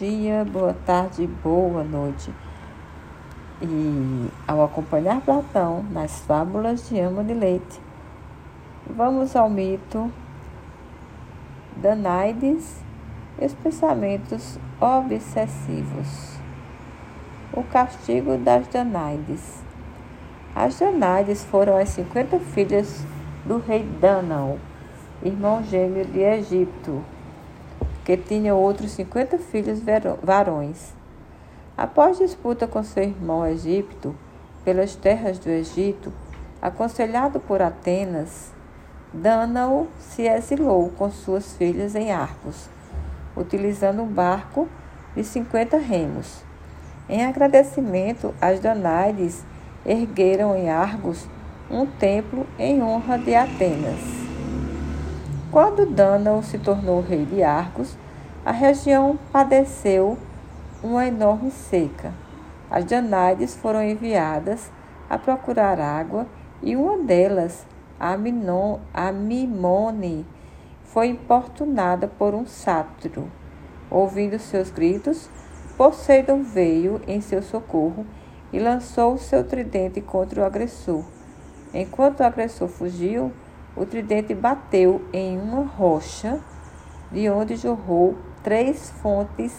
dia, boa tarde, boa noite. E ao acompanhar Platão nas fábulas de Ama de Leite, vamos ao mito Danaides e os pensamentos obsessivos. O castigo das Danaides. As Danaides foram as 50 filhas do rei Danao, irmão gêmeo de Egipto, que tinha outros 50 filhos varões. Após disputa com seu irmão Egipto pelas terras do Egito, aconselhado por Atenas, Dânao se exilou com suas filhas em Arcos, utilizando um barco de 50 remos. Em agradecimento, as Danaides ergueram em Argos um templo em honra de Atenas. Quando Dânao se tornou rei de Argos, a região padeceu uma enorme seca. As Danaides foram enviadas a procurar água e uma delas, a, foi importunada por um sátiro. Ouvindo seus gritos, Poseidon veio em seu socorro e lançou seu tridente contra o agressor. Enquanto o agressor fugiu, o tridente bateu em uma rocha, de onde jorrou três fontes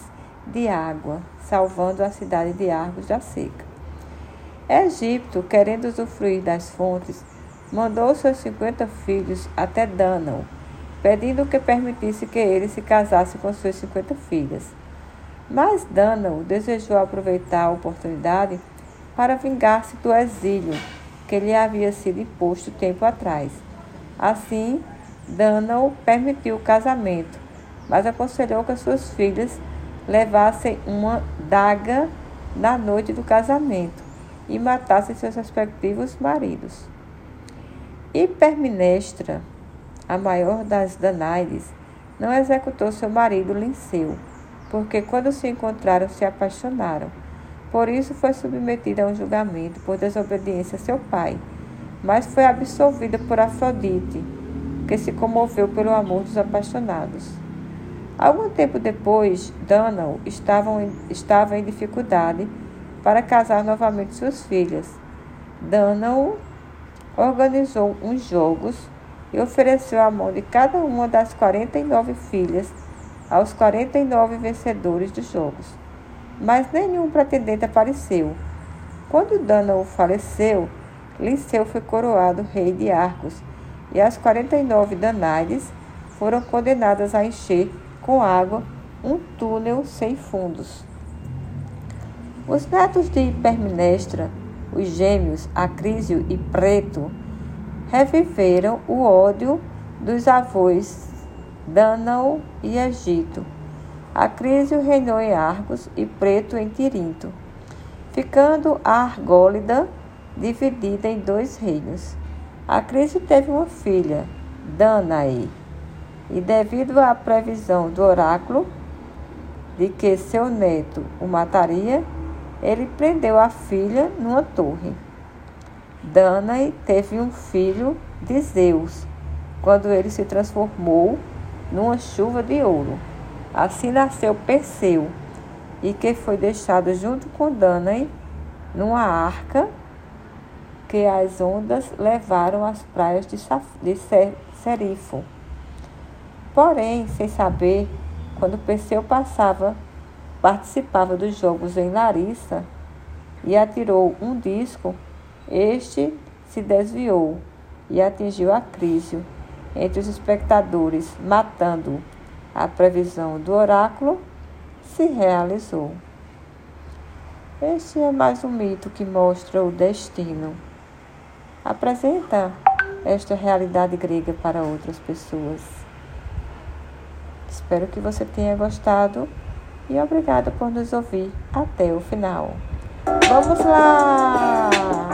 de água, salvando a cidade de Argos da seca. Egipto, querendo usufruir das fontes, mandou seus cinquenta filhos até Dânao, pedindo que permitisse que ele se casasse com suas cinquenta filhas. Mas Dânao desejou aproveitar a oportunidade para vingar-se do exílio que lhe havia sido imposto tempo atrás. Assim, Dânao permitiu o casamento, mas aconselhou que as suas filhas levassem uma daga na noite do casamento e matassem seus respectivos maridos. Hiperminestra, a maior das Danaides, não executou seu marido Linceu, porque quando se encontraram se apaixonaram. Por isso foi submetida a um julgamento por desobediência a seu pai mas foi absolvida por Afrodite, que se comoveu pelo amor dos apaixonados. Algum tempo depois, Dânao estava, em dificuldade para casar novamente suas filhas. Dânao organizou uns jogos e ofereceu a mão de cada uma das 49 filhas aos 49 vencedores dos jogos. Mas nenhum pretendente apareceu. Quando Dânao faleceu, Liceu foi coroado rei de Arcos, e as 49 Danaides foram condenadas a encher com água um túnel sem fundos. Os netos de Hipermnestra, os gêmeos Acrísio e Preto, reviveram o ódio dos avós Dânao e Egito. Acrísio reinou em Argos e Preto em Tirinto, ficando a Argólida dividida em dois reinos. A crise teve uma filha, Danae, e devido à previsão do oráculo de que seu neto o mataria, ele prendeu a filha numa torre. Danae teve um filho de Zeus, quando ele se transformou numa chuva de ouro. Assim nasceu Perseu, e que foi deixado junto com Danae numa arca que as ondas levaram às praias de, de Serifo. Porém, sem saber, quando Perseu passava, participava dos jogos em Larissa e atirou um disco, este se desviou e atingiu Acrísio entre os espectadores, matando-o. A previsão do oráculo se realizou. Este é mais um mito que mostra o destino apresenta esta realidade grega para outras pessoas. Espero que você tenha gostado e obrigada por nos ouvir até o final. Vamos lá!